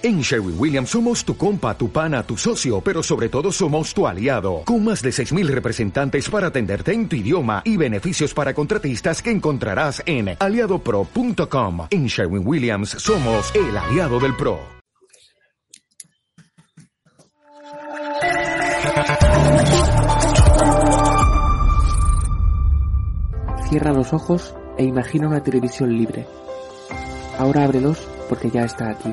En Sherwin Williams somos tu compa, tu pana, tu socio, pero sobre todo somos tu aliado, con más de 6.000 representantes para atenderte en tu idioma y beneficios para contratistas que encontrarás en aliadopro.com. En Sherwin Williams somos el aliado del PRO. Cierra los ojos e imagina una televisión libre. Ahora ábrelos porque ya está aquí.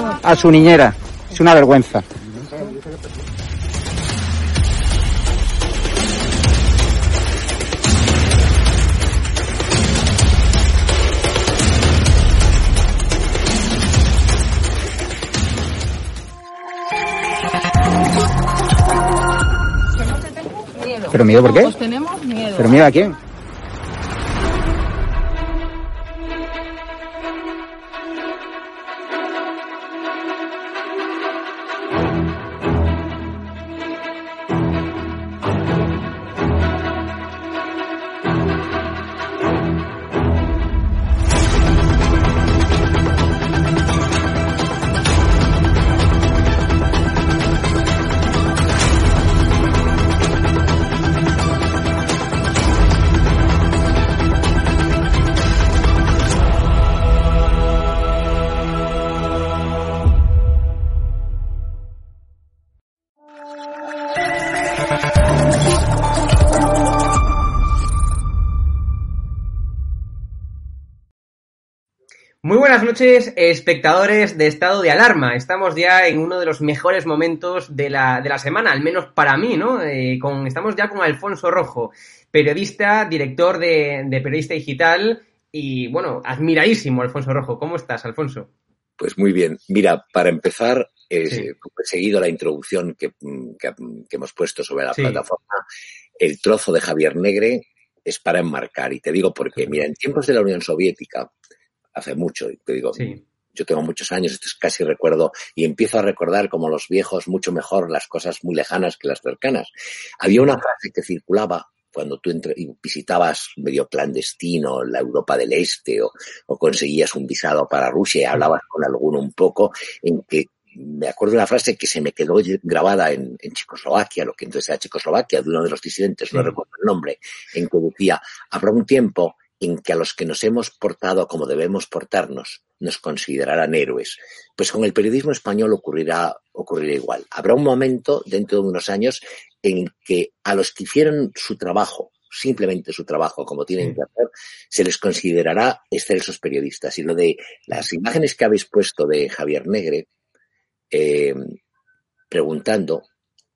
a su niñera. Es una vergüenza. Miedo. ¿Pero miedo por qué? Todos tenemos miedo. ¿Pero mira a quién? Buenas noches, espectadores de Estado de Alarma. Estamos ya en uno de los mejores momentos de la, de la semana, al menos para mí, ¿no? Eh, con, estamos ya con Alfonso Rojo, periodista, director de, de Periodista Digital y, bueno, admiradísimo Alfonso Rojo. ¿Cómo estás, Alfonso? Pues muy bien. Mira, para empezar, eh, Sí. he seguido la introducción que, mm, que- que hemos puesto sobre la Sí. plataforma. El trozo de Javier Negre es para enmarcar. Y te digo por qué. Mira, en tiempos de la Unión Soviética, hace mucho, y te digo, Sí. yo tengo muchos años, esto es casi recuerdo, y empiezo a recordar como los viejos mucho mejor las cosas muy lejanas que las cercanas. Había una frase que circulaba cuando tú entre- y visitabas medio clandestino la Europa del Este o, o conseguías un visado para Rusia y hablabas con alguno un poco, en que me acuerdo de una frase que se me quedó grabada en, en Checoslovaquia, lo que entonces era Checoslovaquia, de uno de los disidentes, no recuerdo el nombre, en que decía, habrá un tiempo en que a los que nos hemos portado como debemos portarnos nos considerarán héroes. Pues con el periodismo español ocurrirá, ocurrirá igual. Habrá un momento dentro de unos años en que a los que hicieron su trabajo, simplemente su trabajo como tienen que hacer, se les considerará excelsos periodistas. Y lo de las imágenes que habéis puesto de Javier Negre, eh, preguntando,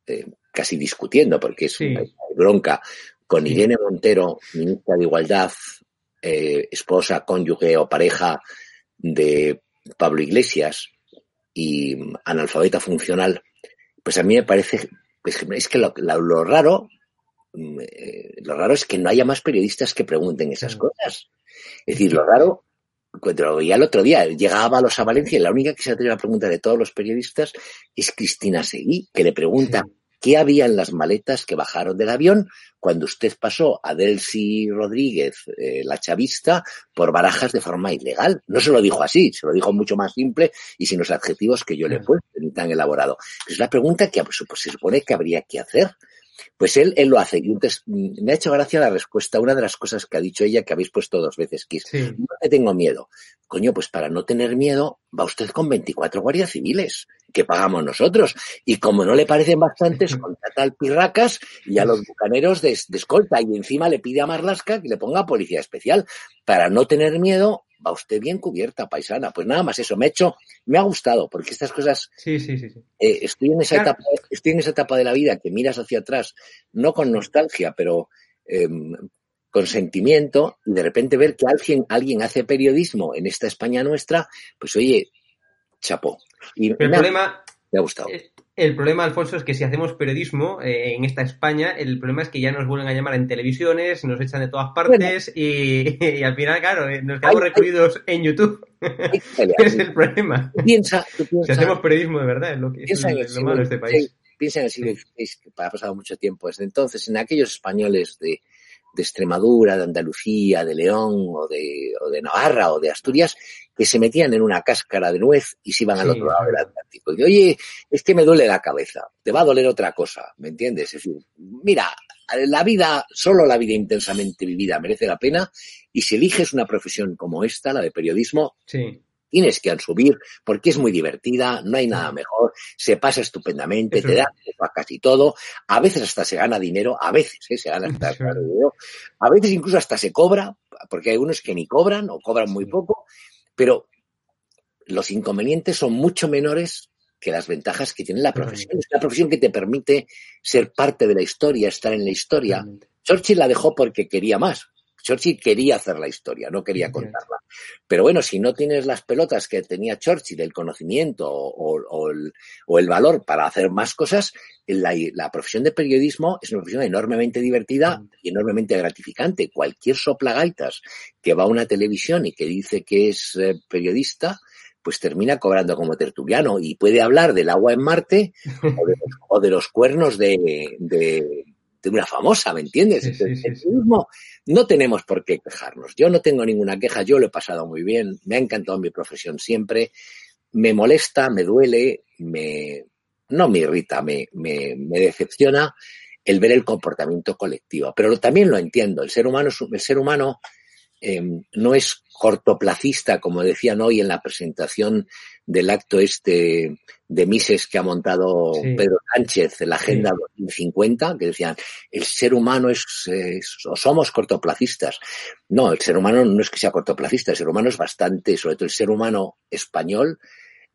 eh, casi discutiendo, porque es Sí. una bronca, con. Irene Montero, ministra de Igualdad, eh, esposa, cónyuge o pareja de Pablo Iglesias y analfabeta funcional, pues a mí me parece, pues, es que lo, la- lo raro, mm, eh, lo raro es que no haya más periodistas que pregunten esas cosas. Es decir, lo raro, cuando lo veía el otro día, llegaba a los a Valencia y la única que se atreve a preguntar de todos los periodistas es Cristina Seguí, que le pregunta Sí. Qué había en las maletas que bajaron del avión cuando usted pasó a Delcy Rodríguez, eh, la chavista, por barajas de forma ilegal. No se lo dijo así, se lo dijo mucho más simple y sin los adjetivos que yo le he Claro. puesto, ni tan elaborado. Es la pregunta que pues, se supone que habría que hacer. Pues él, él lo hace. Y entonces me ha hecho gracia la respuesta, una de las cosas que ha dicho ella, que habéis puesto dos veces, que es, Sí. no te tengo miedo. Coño, pues para no tener miedo, va usted con 24 guardias civiles, que pagamos nosotros. Y como no le parecen bastantes, contrata al Pirracas y a los bucaneros de, de escolta. Y encima le pide a Marlasca que le ponga policía especial. Para no tener miedo, va usted bien cubierta, paisana. Pues nada más eso. Me ha hecho, me ha gustado, porque estas cosas Sí, sí, sí. sí. eh, estoy en esa Claro. etapa, estoy en esa etapa de la vida que miras hacia atrás, no con nostalgia, pero eh, con sentimiento, y de repente ver que alguien, alguien hace periodismo en esta España nuestra, pues oye, chapó. Y Pero el problema, me ha gustado. El problema, Alfonso, es que si hacemos periodismo eh, en esta España, el problema es que ya nos vuelven a llamar en televisiones, nos echan de todas partes y, y al final, claro, eh, nos quedamos Ay, ay. recluidos en YouTube. Hay que pelear. es el problema. Tú piensa, tú Si hacemos periodismo de verdad, es lo, que, es lo, malo de este país. Piensa en el siglo XVI, que ha pasado mucho tiempo desde entonces, en aquellos españoles de, de Extremadura, de Andalucía, de León, o de, o de Navarra, o de Asturias, que se metían en una cáscara de nuez y se iban al otro lado del. Atlántico. Y oye, es que me duele la cabeza, te va a doler otra cosa, ¿me entiendes? Es decir, mira, la vida, solo la vida intensamente vivida merece la pena, y si eliges una profesión como esta, la de periodismo, Sí, tienes que subir porque es muy divertida, no hay nada mejor, se pasa estupendamente, Eso te da a casi todo, a veces hasta se gana dinero, a veces ¿eh? se gana hasta Sí. dinero, a veces incluso hasta se cobra, porque hay unos que ni cobran o cobran muy poco, pero los inconvenientes son mucho menores que las ventajas que tiene la profesión. Es una profesión que te permite ser parte de la historia, estar en la historia. Churchill la dejó porque quería más. Churchill quería hacer la historia, no quería contarla. Pero bueno, si no tienes las pelotas que tenía Churchill, el conocimiento o, o el, o el valor para hacer más cosas, la, la profesión de periodismo es una profesión enormemente divertida y enormemente gratificante. Cualquier soplagaitas que va a una televisión y que dice que es eh, periodista, pues termina cobrando como tertuliano y puede hablar del agua en Marte o de, o de los cuernos de, de, de una famosa, ¿me entiendes? Sí, sí, Entonces, sí, el sí. periodismo no tenemos por qué quejarnos. Yo no tengo ninguna queja, yo lo he pasado muy bien, me ha encantado mi profesión siempre, me molesta, me duele, me no me irrita, me, me, me decepciona el ver el comportamiento colectivo. Pero también lo entiendo, el ser humano, el ser humano eh, no es cortoplacista, como decían hoy en la presentación del acto este de Mises que ha montado Sí. Pedro Sánchez la Agenda 2050, que decían, el ser humano es, es- o somos cortoplacistas. No, el ser humano no es que sea cortoplacista, el ser humano es bastante, sobre todo el ser humano español,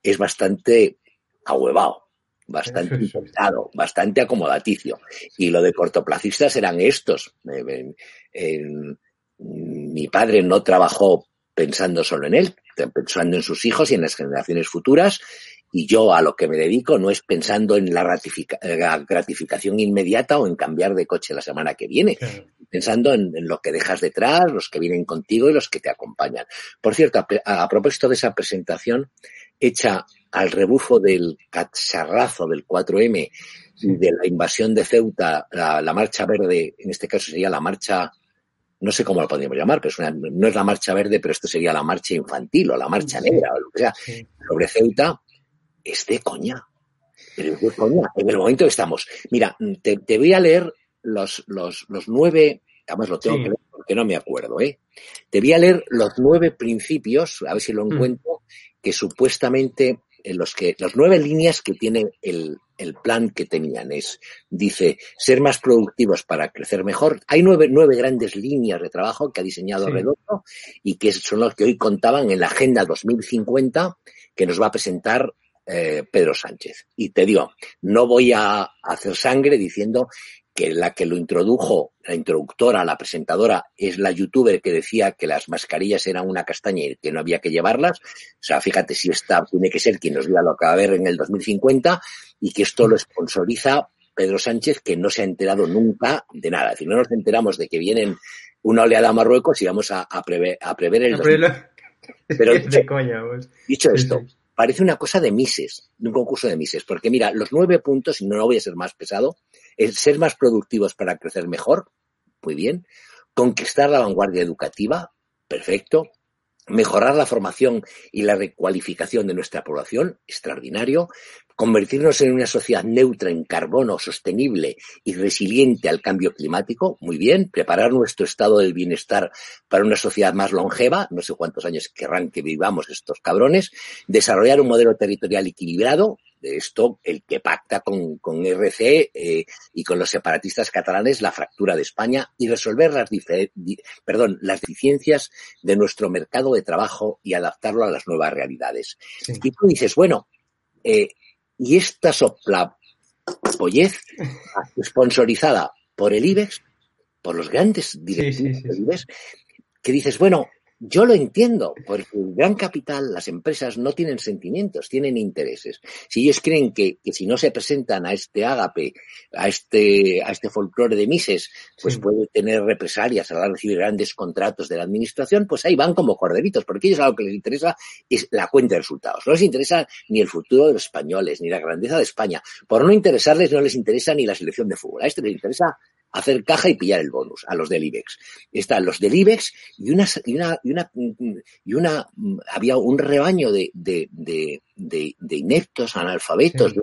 es bastante ahuevado, bastante intentado, bastante acomodaticio. Y lo de cortoplacistas eran estos. Eh, mi padre no trabajó pensando solo en él, pensando en sus hijos y en las generaciones futuras. Y yo a lo que me dedico no es pensando en la, ratifica- la gratificación inmediata o en cambiar de coche la semana que viene, Claro. pensando en, en lo que dejas detrás, los que vienen contigo y los que te acompañan. Por cierto, a propósito de esa presentación hecha al rebufo del cacharrazo del 4M y de la invasión de Ceuta, la, la marcha verde, en este caso sería la marcha, no sé cómo lo podríamos llamar, pero es una- no es la marcha verde, pero esto sería la marcha infantil o la marcha negra o lo que sea, sobre Ceuta, es de coña. Pero es de coña. En el momento que estamos. Mira, te, te voy a leer los, los, los nueve, además lo tengo Sí. que leer porque que no me acuerdo, ¿eh? Te voy a leer los nueve principios, a ver si lo Mm. encuentro, que supuestamente en los que las nueve líneas que tiene el, el plan que tenían es, dice, ser más productivos para crecer mejor. Hay nueve, nueve grandes líneas de trabajo que ha diseñado Sí. Redondo y que son los que hoy contaban en la Agenda 2050 que nos va a presentar eh, Pedro Sánchez. Y te digo, no voy a hacer sangre diciendo que la que lo introdujo, la introductora, la presentadora, es la youtuber que decía que las mascarillas eran una castaña y que no había que llevarlas. O sea, fíjate si esta tiene que ser quien nos diga lo que va a haber en el 2050 y que esto lo sponsoriza Pedro Sánchez, que no se ha enterado nunca de nada. Es decir, no nos enteramos de que vienen una oleada a Marruecos y vamos a, a prever, a prever el... Pero 2050. lo- Pero es de coña, pues. Dicho esto, parece una cosa de Mises, de un concurso de Mises, porque mira, los nueve puntos, y no voy a ser más pesado, ser más productivos para crecer mejor, muy bien, conquistar la vanguardia educativa, perfecto, mejorar la formación y la recualificación de nuestra población, extraordinario, convertirnos en una sociedad neutra en carbono, sostenible y resiliente al cambio climático, muy bien, preparar nuestro estado del bienestar para una sociedad más longeva, no sé cuántos años querrán que vivamos estos cabrones, desarrollar un modelo territorial equilibrado, esto el que pacta con, con RC eh, y con los separatistas catalanes la fractura de España y resolver las, di- perdón, las deficiencias de nuestro mercado de trabajo y adaptarlo a las nuevas realidades. Sí. Y tú dices, bueno, eh, y esta sopla pollez sponsorizada por el IBEX, por los grandes directivos sí, sí, del sí. IBEX, que dices, bueno, yo lo entiendo, porque el gran capital, las empresas no tienen sentimientos, tienen intereses. Si ellos creen que, que si no se presentan a este ágape, a este, a este folclore de Mises, pues Sí. puede tener represalias a recibir grandes contratos de la administración, pues ahí van como corderitos, porque ellos a lo que les interesa es la cuenta de resultados. No les interesa ni el futuro de los españoles, ni la grandeza de España. Por no interesarles, no les interesa ni la selección de fútbol. A este les interesa hacer caja y pillar el bonus, a los del IBEX. Están los del IBEX y una, y una, y una, y una había un rebaño de, de, de, de, de ineptos, analfabetos, Sí.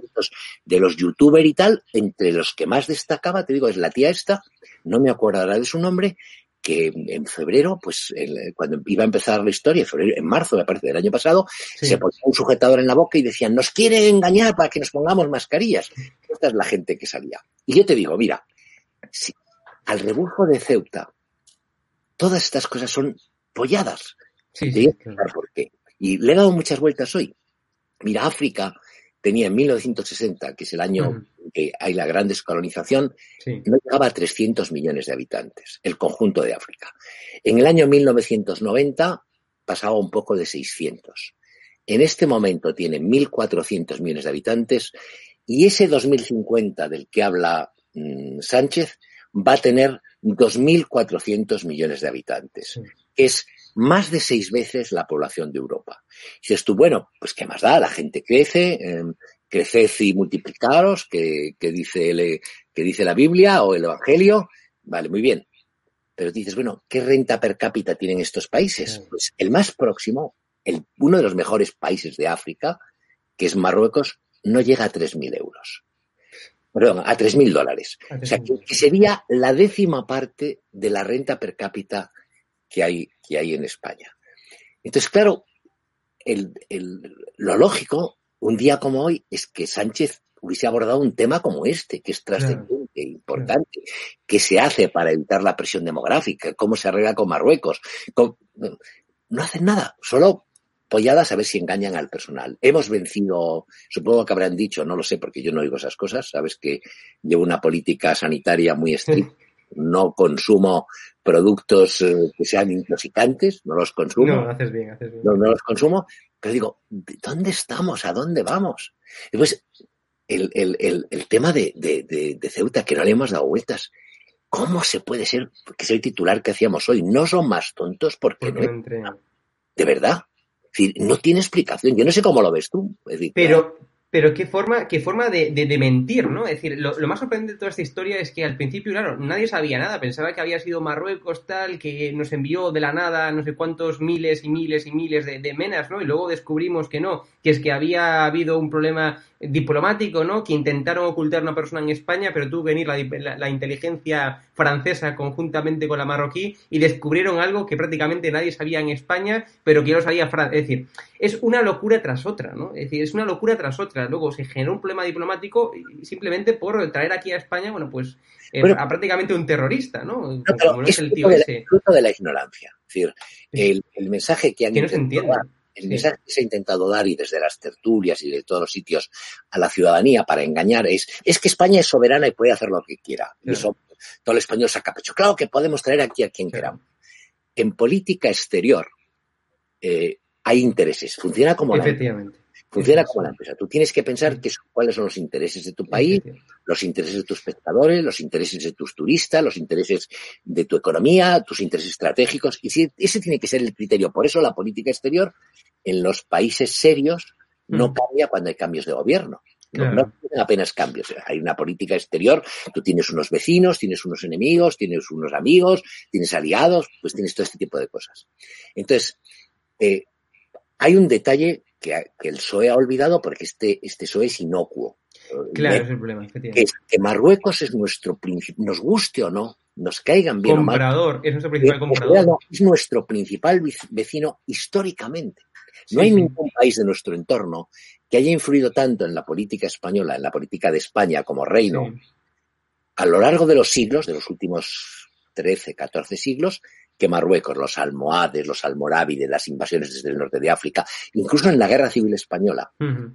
de, los youtubers y tal, entre los que más destacaba, te digo, es la tía esta, no me acordará de su nombre, que en febrero, pues el- cuando iba a empezar la historia, en, febrero, en marzo, me parece, del año pasado, Sí. se ponía un sujetador en la boca y decían, nos quieren engañar para que nos pongamos mascarillas. Esta es la gente que salía. Y yo te digo, mira, si al rebufo de Ceuta, todas estas cosas son polladas. Sí, sí, claro. por qué. Y le he dado muchas vueltas hoy. Mira, África tenía en 1960, que es el año Ujú. en que hay la gran descolonización, Sí. no llegaba a 300 millones de habitantes, el conjunto de África. En el año 1990 pasaba un poco de 600. En este momento tiene 1.400 millones de habitantes y ese 2050 del que habla mm, Sánchez va a tener 2.400 millones de habitantes. Es más de seis veces la población de Europa. Y dices tú, bueno, pues qué más da, la gente crece, eh, creced y multiplicaros, que, que, dice el, que dice la Biblia o el Evangelio, vale, muy bien. Pero dices, bueno, ¿qué renta per cápita tienen estos países? Pues el más próximo, el, uno de los mejores países de África, que es Marruecos, no llega a 3.000 euros. Perdón, a 3.000 dólares. O sea, 3.000 que, sería la décima parte de la renta per cápita que hay, que hay en España. Entonces, claro, el, el, lo lógico, un día como hoy, es que Sánchez hubiese abordado un tema como este, que es trascendente, importante, que se hace para evitar la presión demográfica, cómo se arregla con Marruecos. Con, no hacen nada, solo polladas a ver si engañan al personal. Hemos vencido, supongo que habrán dicho, no lo sé porque yo no oigo esas cosas, sabes que llevo una política sanitaria muy estricta, no consumo productos eh, que sean intoxicantes, no los consumo. No, haces bien, haces bien. No, no los consumo, pero digo, ¿dónde estamos? ¿A dónde vamos? Después, el, el, el, el tema de, de, de, de, Ceuta, que no le hemos dado vueltas. ¿Cómo se puede ser que soy titular que hacíamos hoy? No son más tontos porque, no. De verdad. Decir, no tiene explicación. Yo no sé cómo lo ves tú. Pero, pero qué forma, qué forma de, de, mentir, ¿no? Es decir, lo, más sorprendente de toda esta historia es que al principio, claro, nadie sabía nada. Pensaba que había sido Marruecos tal, que nos envió de la nada no sé cuántos miles y miles y miles de, de menas, ¿no? Y luego descubrimos que no, que es que había habido un problema diplomático, ¿no? Que intentaron ocultar una persona en España, pero tuvo que venir la, la- la inteligencia francesa conjuntamente con la marroquí y descubrieron algo que prácticamente nadie sabía en España, pero que ya lo sabía Francia. Es decir, es una locura tras otra, ¿no? Es decir, es una locura tras otra. Luego se generó un problema diplomático simplemente por traer aquí a España, bueno, pues eh, Bueno, a prácticamente un terrorista, ¿no? No, Como, pero lo es es el tío de, la, ese. fruto de la ignorancia. Es decir, el, el mensaje que han Que no se intentado entiende. dar, el mensaje que se ha intentado dar y desde las tertulias y de todos los sitios a la ciudadanía para engañar es, es que España es soberana y puede hacer lo que quiera. Y Claro. eso todo el español saca pecho. Claro que podemos traer aquí a quien queramos. En política exterior eh, hay intereses. Funciona como la Efectivamente. Funciona como la empresa. Tú tienes que pensar que, cuáles son los intereses de tu país, los intereses de tus espectadores, los intereses de tus turistas, los intereses de tu economía, tus intereses estratégicos. Y ese tiene que ser el criterio. Por eso la política exterior en los países serios no Mm. cambia cuando hay cambios de gobierno. No, no tienen apenas cambios. Hay una política exterior, tú tienes unos vecinos, tienes unos enemigos, tienes unos amigos, tienes aliados, pues tienes todo este tipo de cosas. Entonces, eh, hay un detalle que, que el PSOE ha olvidado porque este, este PSOE es inocuo. Claro, Eh, es el problema, que, que Marruecos es nuestro principal, nos guste o no, nos caigan bien o mal, Comprador, es nuestro principal comprador. es nuestro principal vic- vecino históricamente. No Sí, hay sí. ningún país de nuestro entorno que haya influido tanto en la política española, en la política de España como reino, Sí. a lo largo de los siglos, de los últimos 13, 14 siglos, que Marruecos, los almohades, los almorávides, las invasiones desde el norte de África, incluso en la guerra civil española. Ujú.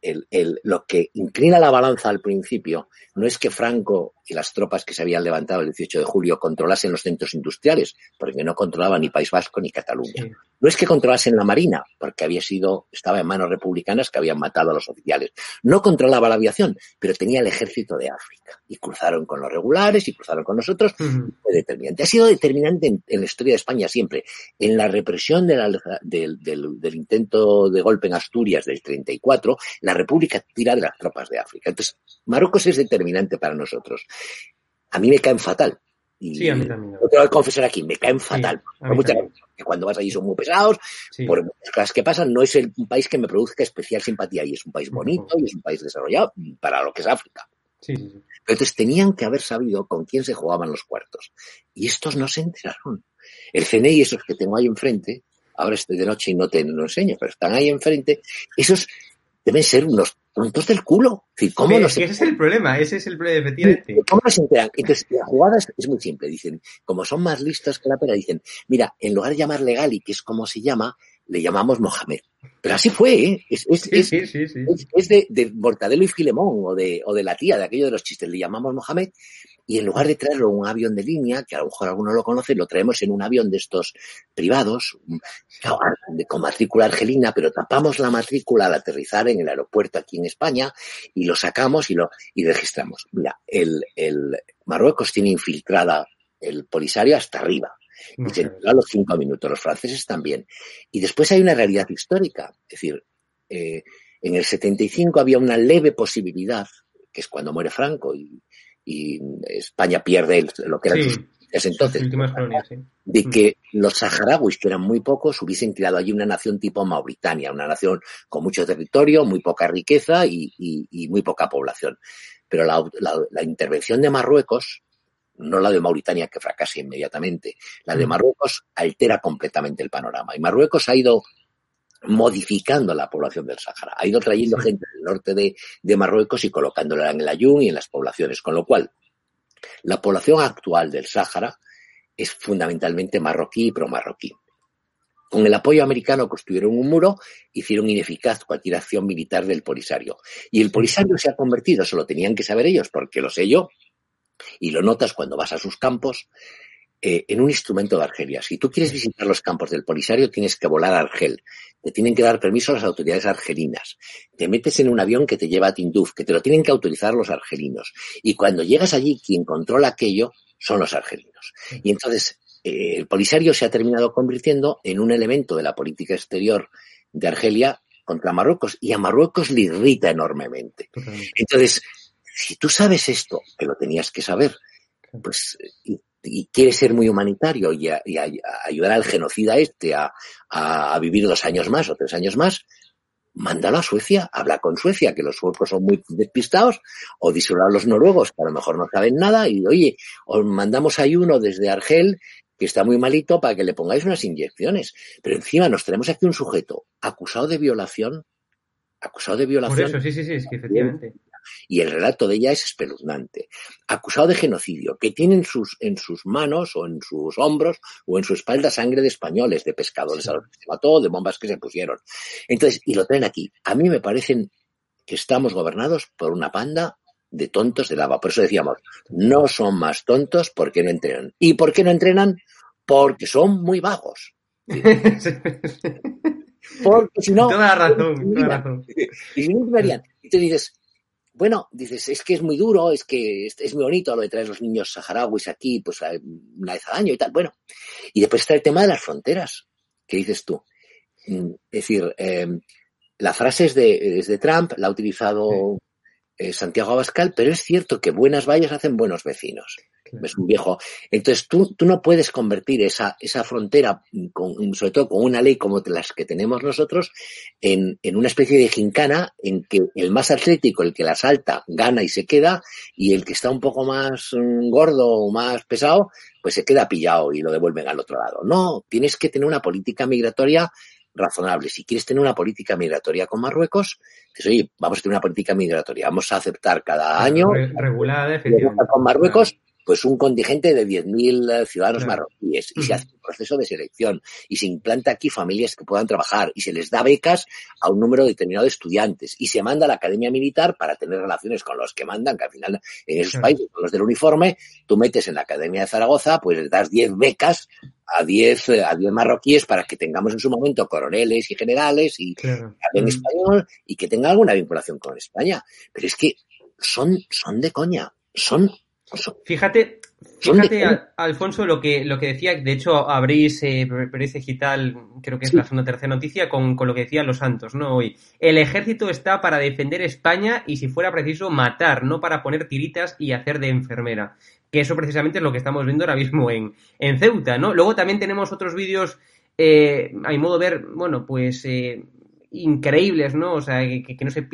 El- el- lo que inclina la balanza al principio no es que Franco y las tropas que se habían levantado el 18 de julio controlasen los centros industriales, porque no controlaban ni País Vasco ni Cataluña. Sí. No es que controlasen la Marina, porque había sido, estaba en manos republicanas que habían matado a los oficiales. No controlaba la aviación, pero tenía el ejército de África. Y cruzaron con los regulares y cruzaron con nosotros. Ujú. Fue determinante. Ha sido determinante en, en la historia de España siempre. En la represión de la- del, del- del intento de golpe en Asturias del 34, la República tira de las tropas de África. Entonces, Marruecos es determinante para nosotros. A mí me caen fatal. Y Sí, a mí también. Lo tengo que confesar aquí, me caen fatal. muchas que cuando vas allí son muy pesados, Sí. por muchas cosas que pasan, no es el, un país que me produzca especial simpatía y es un país bonito y es un país desarrollado para lo que es África. Sí, sí, sí. Pero entonces tenían que haber sabido con quién se jugaban los cuartos. Y estos no se enteraron. El CNI, esos que tengo ahí enfrente, ahora estoy de noche y no te lo enseño, pero están ahí enfrente, esos deben ser unos tontos del culo. Es decir, ¿cómo Sí, no es que se ese es el problema, ese es el problema, efectivamente. ¿Cómo no se enteran? Entonces, la jugada es, es muy simple. Dicen, como son más listos que la pera, dicen, mira, en lugar de llamar Gali, que es como se llama, le llamamos Mohamed. Pero así fue, ¿eh? Es, es, Sí, es- sí, sí, es de, de Mortadelo y Filemón o de, o de la tía, de aquello de los chistes, le llamamos Mohamed. Y en lugar de traerlo en un avión de línea, que a lo mejor alguno lo conoce, lo traemos en un avión de estos privados, mm, con matrícula argelina, pero tapamos la matrícula al aterrizar en el aeropuerto aquí en España y lo sacamos y lo y registramos. Mira, el, el Marruecos tiene infiltrada el Polisario hasta arriba. Y se a los cinco minutos, los franceses también. Y después hay una realidad histórica. Es decir, eh, en el 75 había una leve posibilidad, que es cuando muere Franco y, y España pierde el- lo que eran Sí, sus entonces, las últimas colonias, sí. de que los saharauis, que eran muy pocos, hubiesen creado allí una nación tipo Mauritania, una nación con mucho territorio, muy poca riqueza y, y- y muy poca población. Pero la, la- la intervención de Marruecos, no la de Mauritania que fracasa inmediatamente, la de Mm. Marruecos altera completamente el panorama. Y Marruecos ha ido modificando la población del Sahara, ha ido trayendo gente del norte de, de Marruecos y colocándola en el Ayun y en las poblaciones, con lo cual la población actual del Sáhara es fundamentalmente marroquí y pro-marroquí. Con el apoyo americano construyeron un muro, hicieron ineficaz cualquier acción militar del Polisario. Y el Polisario se ha convertido, eso lo tenían que saber ellos, porque lo sé yo, y lo notas cuando vas a sus campos, eh, en un instrumento de Argelia. Si tú quieres visitar los campos del Polisario, tienes que volar a Argel. Te tienen que dar permiso a las autoridades argelinas. Te metes en un avión que te lleva a Tinduf, que te lo tienen que autorizar los argelinos. Y cuando llegas allí, quien controla aquello son los argelinos. Y entonces, eh, el Polisario se ha terminado convirtiendo en un elemento de la política exterior de Argelia contra Marruecos. Y a Marruecos le irrita enormemente. Entonces, si tú sabes esto, que lo tenías que saber, pues, y, quieres ser muy humanitario y, a- y a- a ayudar al genocida este a, vivir dos años más o tres años más, mándalo a Suecia, habla con Suecia, que los suecos son muy despistados, o díselo a los noruegos, que a lo mejor no saben nada, y oye, os mandamos ahí uno desde Argel, que está muy malito, para que le pongáis unas inyecciones. Pero encima nos tenemos aquí un sujeto acusado de violación, acusado de Por violación, eso, sí, sí, sí, es que efectivamente. Y el relato de ella es espeluznante. Acusado de genocidio, que tiene en sus, en sus manos o en sus hombros o en su espalda sangre de españoles, de pescadores Sí. a los que se mató, de bombas que se pusieron. Entonces, y lo traen aquí. A mí me parecen que estamos gobernados por una panda de tontos de lava. Por eso decíamos, no son más tontos porque no entrenan. ¿Y por qué no entrenan? Porque son muy vagos. Porque si no, toda la razón, toda la razón. y si no, ¿qué harían? Y te dices, bueno, dices, es que es muy duro, es que es, muy bonito lo de traer los niños saharauis aquí, pues una vez al año y tal. Bueno, y después está el tema de las fronteras. ¿Qué dices tú? Mm, Es decir, eh, la frase es de, es de Trump, la ha utilizado eh, Santiago Abascal, pero es cierto que buenas vallas hacen buenos vecinos. Claro. Es un viejo. Entonces tú, tú no puedes convertir esa, esa frontera, con- sobre todo con una ley como las que tenemos nosotros, en, en una especie de gincana en que el más atlético, el que la salta, gana y se queda, y el que está un poco más mm, gordo o más pesado, pues se queda pillado y lo devuelven al otro lado. No, tienes que tener una política migratoria razonable. Si quieres tener una política migratoria con Marruecos, dices, oye, vamos a tener una política migratoria, vamos a aceptar cada año Re- regulada, efectivamente. con Marruecos, pues un contingente de 10.000 eh, ciudadanos marroquíes y se hace un proceso de selección y se implanta aquí familias que puedan trabajar y se les da becas a un número determinado de estudiantes y se manda a la academia militar para tener relaciones con los que mandan, que al final en esos países, con los del uniforme, tú metes en la academia de Zaragoza, pues les das 10 becas a 10 eh, a 10 marroquíes para que tengamos en su momento coroneles y generales y Claro. que hablen Mm. español y que tengan alguna vinculación con España. Pero es que son, son de coña, son Fíjate, fíjate, Alfonso, lo que, lo que decía, de hecho, abrís eh, Periodista Digital, creo que es Sí. la segunda o tercera noticia, con, con lo que decían los santos, ¿no? Hoy, el ejército está para defender España y, si fuera preciso, matar, no para poner tiritas y hacer de enfermera. Que eso precisamente es lo que estamos viendo ahora mismo en, en Ceuta, ¿no? Luego también tenemos otros vídeos, eh, a mi modo de ver, bueno, pues eh, increíbles, ¿no? O sea, que, que no se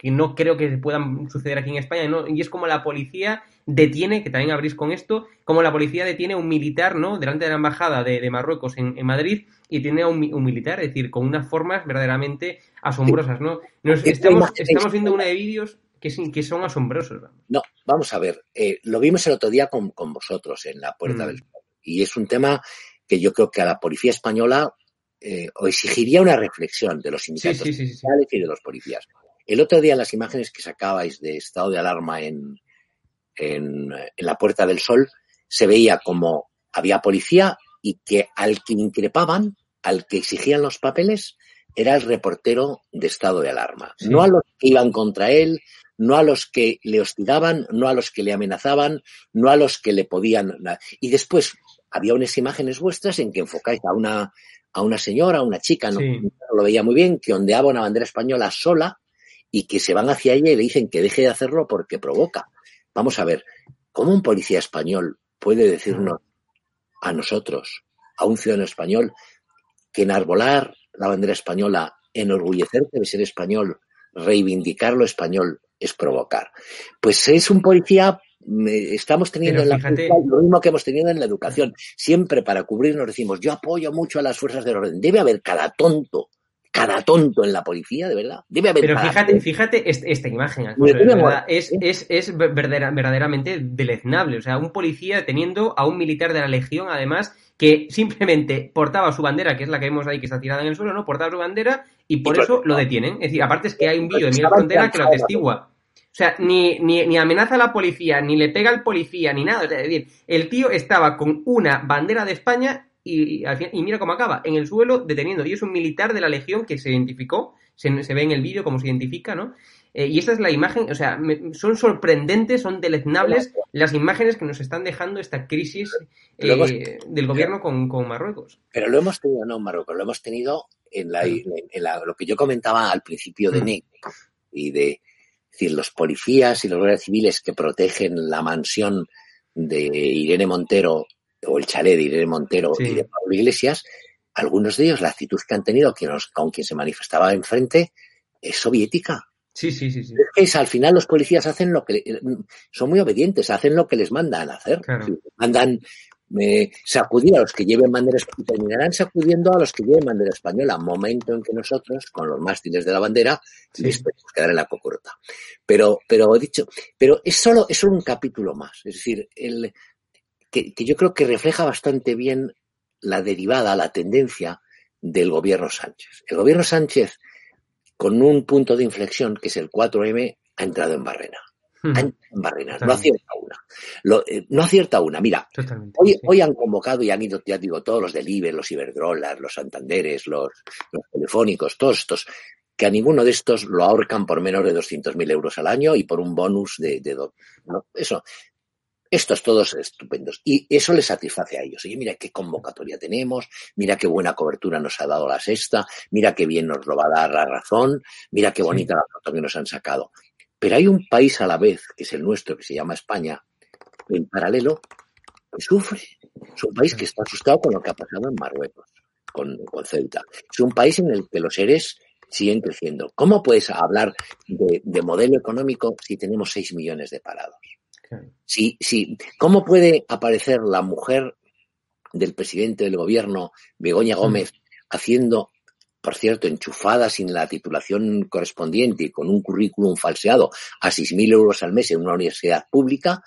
que no creo que puedan suceder aquí en España, ¿no? Y es como la policía detiene, que también abrís con esto, como la policía detiene a un militar, ¿no? Delante de la embajada de, de Marruecos en, en Madrid y tiene a un, mi- un militar, es decir, con unas formas verdaderamente asombrosas, ¿no? Nos- Esta estamos, viendo una de vídeos que, son asombrosos. vamos. No, vamos a ver, eh, lo vimos el otro día con, con vosotros en la Puerta Mm. del Sol. Y es un tema que yo creo que a la policía española eh, o exigiría una reflexión de los sindicatos sí, sí, sí, y de los policías. El otro día, las imágenes que sacabais de estado de alarma en, en, en la Puerta del Sol, se veía como había policía y que al que increpaban, al que exigían los papeles, era el reportero de estado de alarma. Sí. No a los que iban contra él, no a los que le hostigaban, no a los que le amenazaban, no a los que le podían. Y después había unas imágenes vuestras en que enfocáis a una, a una señora, a una chica, no, Sí. no lo veía muy bien, que ondeaba una bandera española sola y que se van hacia ella y le dicen que deje de hacerlo porque provoca. Vamos a ver, ¿cómo un policía español puede decirnos a nosotros, a un ciudadano español, que enarbolar la bandera española, enorgullecerte de ser español, reivindicar lo español, es provocar? Pues es un policía, estamos teniendo Pero en la fíjate- lo mismo que hemos tenido en la educación. Siempre para cubrirnos decimos, yo apoyo mucho a las fuerzas del orden. Debe haber cada tonto, cada tonto en la policía, de verdad. Debe haber Pero fíjate, fíjate est- esta imagen, Alfonso, de verdad, mira. es, es, es verdadera- verdaderamente deleznable. O sea, un policía teniendo a un militar de la Legión, además, que simplemente portaba su bandera, que es la que vemos ahí que está tirada en el suelo, ¿no? Portaba su bandera y por Y eso por- lo detienen. Es decir, aparte es que hay un vídeo de Miguel Frontera que lo atestigua. O sea, ni, ni, ni amenaza a la policía, ni le pega al policía, ni nada. O sea, es decir, el tío estaba con una bandera de España y, y al fin- y mira cómo acaba, en el suelo deteniendo. Y es un militar de la Legión que se identificó, se, se ve en el vídeo cómo se identifica, ¿no? Eh, y esta es la imagen, o sea, me- son sorprendentes, son deleznables las imágenes que nos están dejando esta crisis eh, del gobierno con, con Marruecos. Pero lo hemos tenido, no en Marruecos, lo hemos tenido en, la, en, en la- lo que yo comentaba al principio de Mm. NEC y de es decir, los policías y los guardias civiles que protegen la mansión de Irene Montero o el chalet de Irene Montero Sí. y de Pablo Iglesias, algunos de ellos, la actitud que han tenido que nos- con quien se manifestaba enfrente, es soviética. Sí, sí, sí, sí. Es al final los policías hacen lo que son muy obedientes, hacen lo que les mandan a hacer. Claro. Mandan eh, sacudir a los que lleven bandera española, terminarán sacudiendo a los que lleven bandera española, momento en que nosotros, con los mástiles de la bandera, Sí. les podemos quedar en la cocorota. Pero, pero he dicho, pero es solo, es solo un capítulo más. Es decir, el, que, que yo creo que refleja bastante bien la derivada, la tendencia del gobierno Sánchez. El gobierno Sánchez, con un punto de inflexión, que es el 4M, ha entrado en barrena. Hmm, Ha entrado en barrena, no acierta una. Lo- eh, no acierta una. Mira. Hoy, sí. hoy han convocado y han ido, ya digo, todos los del Iber, los Iberdrolas, los Santanderes, los, los telefónicos, todos estos, que a ninguno de estos lo ahorcan por menos de 200.000 euros al año y por un bonus de, de do- ¿no? eso. Estos todos estupendos. Y eso les satisface a ellos. Oye, mira qué convocatoria tenemos, mira qué buena cobertura nos ha dado la sexta, mira qué bien nos lo va a dar la razón, mira qué Sí. bonita la foto que nos han sacado. Pero hay un país a la vez, que es el nuestro, que se llama España, en paralelo, que sufre. Es un país que está asustado con lo que ha pasado en Marruecos, con, con Ceuta. Es un país en el que los seres siguen creciendo. ¿Cómo puedes hablar de, de modelo económico si tenemos 6 millones de parados? Si, si, ¿Cómo puede aparecer la mujer del presidente del gobierno, Begoña Gómez, haciendo, por cierto, enchufada sin la titulación correspondiente y con un currículum falseado a 6.000 euros al mes en una universidad pública,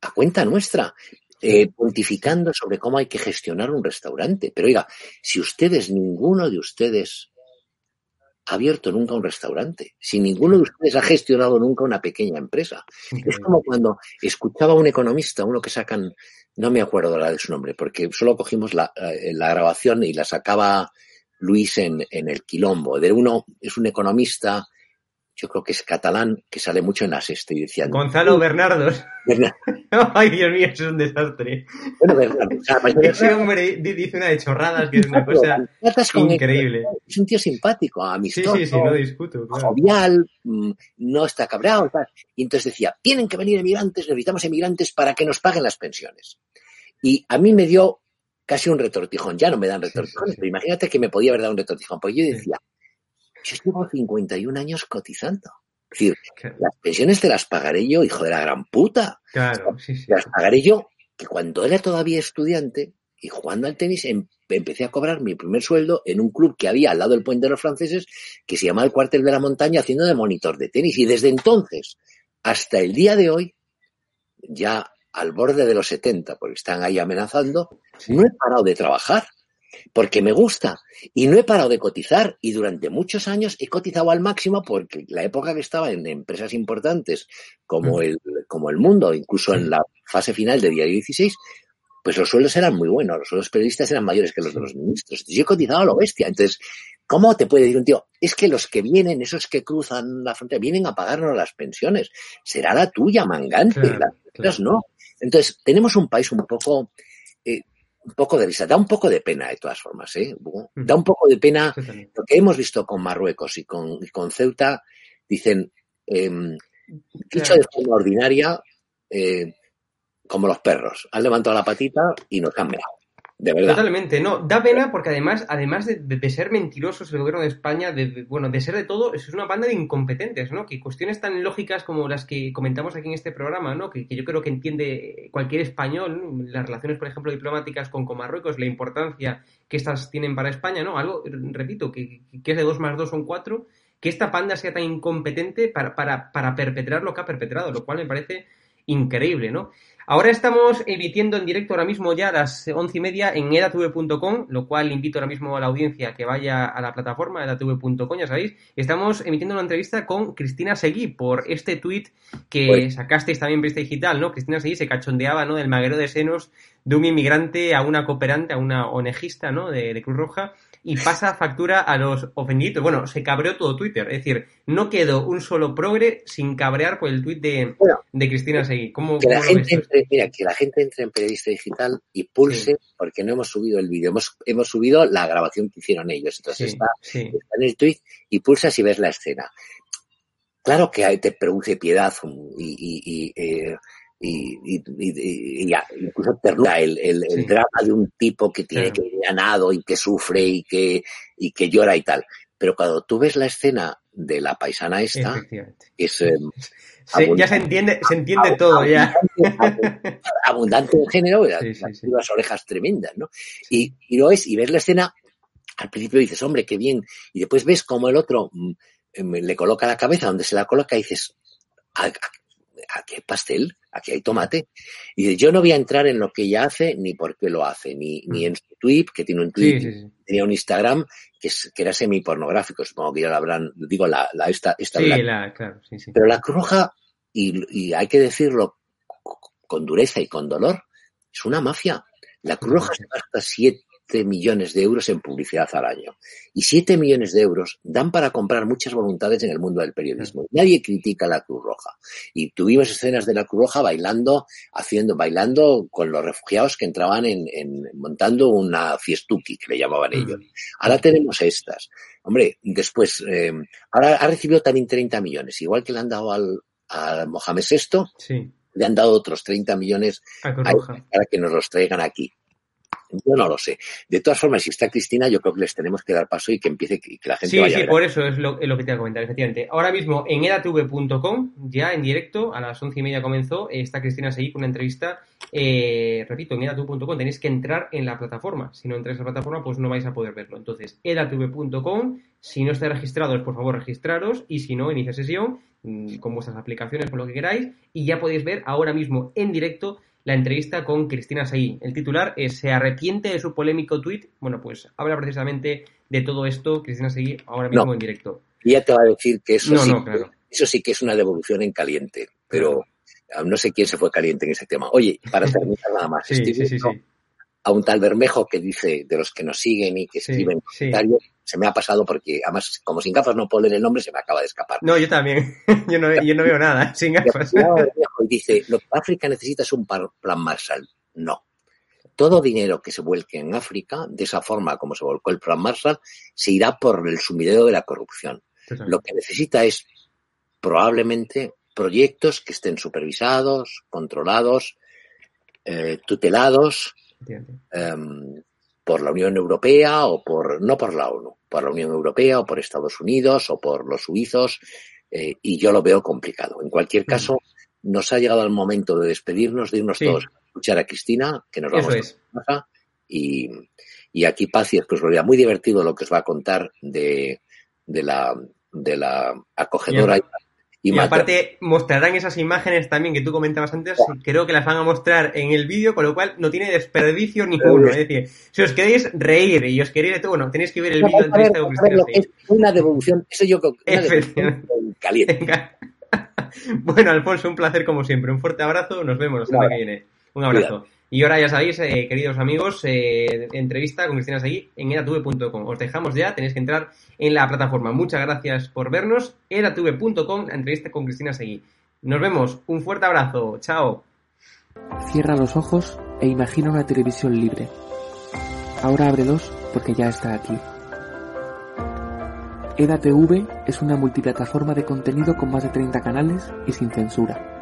a cuenta nuestra, eh, pontificando sobre cómo hay que gestionar un restaurante? Pero oiga, si ustedes, ninguno de ustedes abierto nunca un restaurante, si ninguno de ustedes ha gestionado nunca una pequeña empresa, es como cuando escuchaba a un economista, uno que sacan, no me acuerdo ahora de su nombre, porque solo cogimos la, eh, la grabación y la sacaba Luis en, en el quilombo. De uno, es un economista, yo creo que es catalán, que sale mucho en las y decían, Gonzalo Bernardos. Bernardo, Ay, Dios mío, eso es un desastre. bueno, Bernardo, o sea, Ese hombre dice una de chorradas que es una cosa increíble. es un tío simpático, Sí, amistoso, sí, sí, no discuto. claro. jovial, mm, no está cabreado. tal. Y entonces decía, tienen que venir emigrantes, necesitamos emigrantes para que nos paguen las pensiones. Y a mí me dio casi un retortijón. Ya no me dan Sí, sí, retortijones, sí. pero imagínate que me podía haber dado un retortijón. Pues yo Sí. decía, yo llevo 51 años cotizando. Es decir, Claro, las pensiones te las pagaré yo, hijo de la gran puta. Claro, sí, sí. Las pagaré yo, que cuando era todavía estudiante y jugando al tenis, em- empecé a cobrar mi primer sueldo en un club que había al lado del puente de los franceses, que se llama el Cuartel de la Montaña, haciendo de monitor de tenis. Y desde entonces hasta el día de hoy, ya al borde de los 70, porque están ahí amenazando, Sí. no he parado de trabajar, porque me gusta, y no he parado de cotizar, y durante muchos años he cotizado al máximo porque la época que estaba en empresas importantes como Mm. el, como el mundo, incluso en la fase final de Diario 16, pues los sueldos eran muy buenos, los sueldos periodistas eran mayores que los de los ministros. Yo he cotizado a lo bestia. Entonces, ¿cómo te puede decir un tío? Es que los que vienen, esos que cruzan la frontera, vienen a pagarnos las pensiones. Será la tuya, mangante. Claro, las claro. no. Entonces, tenemos un país un poco, eh, un poco de risa. Da un poco de pena, de todas formas, ¿eh? Hugo? Mm. Da un poco de pena lo que hemos visto con Marruecos y con, y con Ceuta. Dicen, em, dicho de forma ordinaria, eh, como los perros. Han levantado la patita y nos han meado. De verdad. Totalmente, no, da pena porque además, además de, de- ser mentirosos el gobierno de España, de, bueno, de ser de todo, es una banda de incompetentes, ¿no? Que cuestiones tan lógicas como las que comentamos aquí en este programa, ¿no? Que, que yo creo que entiende cualquier español, las relaciones, por ejemplo, diplomáticas con, con Marruecos, la importancia que estas tienen para España, ¿no? Algo, repito, que, que es de dos más dos son cuatro, que esta panda sea tan incompetente para, para, para perpetrar lo que ha perpetrado, lo cual me parece increíble, ¿no? Ahora estamos emitiendo en directo ahora mismo ya a las once y media en edatv.com, lo cual invito ahora mismo a la audiencia que vaya a la plataforma edatv.com, ya sabéis. Estamos emitiendo una entrevista con Cristina Seguí por este tuit que sacasteis también en Digital, ¿no? Cristina Seguí se cachondeaba, ¿no? Del maguero de senos de un inmigrante a una cooperante, a una onejista, ¿no? De, de Cruz Roja y pasa factura a los ofendidos. Bueno, se cabreó todo Twitter, es decir, no quedó un solo progre sin cabrear por el tuit de, Bueno, de Cristina Seguí. ¿Cómo, que la cómo gente entre, mira, que la gente entre en periodista digital y pulse, porque no hemos subido el vídeo, hemos, hemos subido la grabación que hicieron ellos. Entonces Sí, está, sí. está en el tweet y pulsas y ves la escena. Claro que te produce piedad y, y, y, eh, y, y- y- y incluso ternura el, el, el Sí. drama de un tipo que tiene Claro. que ir ganado y que sufre y que, y que llora y tal. Pero cuando tú ves la escena de la paisana esta, es eh, Se- ya se entiende, se entiende todo ya. abundante, en género, Sí, las- orejas tremendas, ¿no? Y, y lo es, y ves la escena, al principio dices, hombre, qué bien, y después ves como el otro mm, em, le coloca la cabeza donde se la coloca y dices, "¿A- a- aquí hay pastel, aquí hay tomate. Y dices, yo no voy a entrar en lo que ella hace, ni por qué lo hace, ni, ni en su tweet, que tiene un tweet, Mm. Sí, sí, sí. tenía un Instagram que, es, que era semi-pornográfico, supongo que ya lo habrán, digo, la, la esta, esta la- claro, sí. pero la Cruz Roja, y, y hay que decirlo con dureza y con dolor, es una mafia. La Cruz Roja se gasta 7 millones de euros en publicidad al año. Y 7 millones de euros dan para comprar muchas voluntades en el mundo del periodismo. Nadie critica a la Cruz Roja. Y tuvimos escenas de la Cruz Roja bailando, haciendo, bailando con los refugiados que entraban en, en- montando una fiestuki, que le llamaban ellos. Ahora tenemos estas. Hombre, después, eh, ahora ha recibido también 30 millones, igual que le han dado al, a Mohamed VI, Sí, le han dado otros 30 millones a para que nos los traigan aquí. Yo no lo sé. De todas formas, si está Cristina, yo creo que les tenemos que dar paso y que empiece, que que la gente Sí, vaya sí, ver. por eso es lo, es lo que te voy a comentar, efectivamente. Ahora mismo en edatv.com, ya en directo, a las once y media comenzó, eh, está Cristina Seguí con una entrevista. eh, repito, en edatv.com tenéis que entrar en la plataforma. Si no entráis en la plataforma, pues no vais a poder verlo. Entonces, edatv.com, si no estáis registrados, por favor, registraros. Y si no, inicia sesión mm, con vuestras aplicaciones, con lo que queráis. Y ya podéis ver ahora mismo en directo la entrevista con Cristina Seguí. El titular es ¿Se arrepiente de su polémico tuit? Bueno, pues habla precisamente de todo esto Cristina Seguí ahora mismo No. en directo. Ella te va a decir que eso, No, sí, no, claro. eso sí que es una devolución en caliente, pero ah, no sé quién se fue caliente en ese tema. Oye, para terminar nada más, Sí, sí, a un tal Bermejo que dice de los que nos siguen y que escriben comentarios, se me ha pasado porque además como sin gafas no puedo leer el nombre, se me acaba de escapar. No, yo también. yo, no, yo no veo nada, sin gafas. Y dice, lo que África necesita es un plan Marshall. No. Todo dinero que se vuelque en África, de esa forma como se volcó el plan Marshall, se irá por el sumidero de la corrupción. Lo que necesita es probablemente proyectos que estén supervisados, controlados, eh, tutelados por la Unión Europea o por, no por la ONU, por la Unión Europea o por Estados Unidos o por los suizos, eh, y yo lo veo complicado. En cualquier caso, nos ha llegado el momento de despedirnos, de irnos Sí. todos a escuchar a Cristina, que nos vamos es. a casa, y, y aquí Paz y después volverá. Muy divertido lo que os va a contar de, de la, de la acogedora Y y, aparte mostrarán esas imágenes también que tú comentabas antes, creo que las van a mostrar en el vídeo, con lo cual no tiene desperdicio ninguno. Es decir, si os queréis reír y os queréis de todo, bueno, tenéis que ver el vídeo de Vamos a ver, Seguí. es una devolución, eso yo creo que caliente. Bueno, Alfonso, un placer como siempre. Un fuerte abrazo, nos vemos la semana que viene. Un abrazo. Y ahora ya sabéis, eh, queridos amigos, eh, entrevista con Cristina Seguí en edatv.com. Os dejamos ya, tenéis que entrar en la plataforma. Muchas gracias por vernos. edatv.com, entrevista con Cristina Seguí. Nos vemos, un fuerte abrazo, chao. Cierra los ojos e imagina una televisión libre. Ahora ábrelos porque ya está aquí. EDATV es una multiplataforma de contenido con más de 30 canales y sin censura.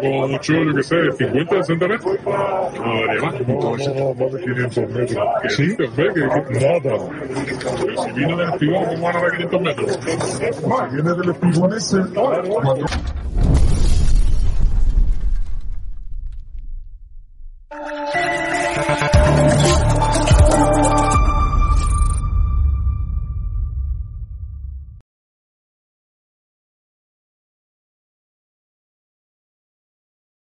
Como mucho, yo qué sé, 50, 60 metros. No daría más. No, más de 500 metros. ¿Sí? ¿Ves? Que, que, Nada. pero si vino del espigón, ¿cómo van a dar 500 metros? Si viene del espigón ese,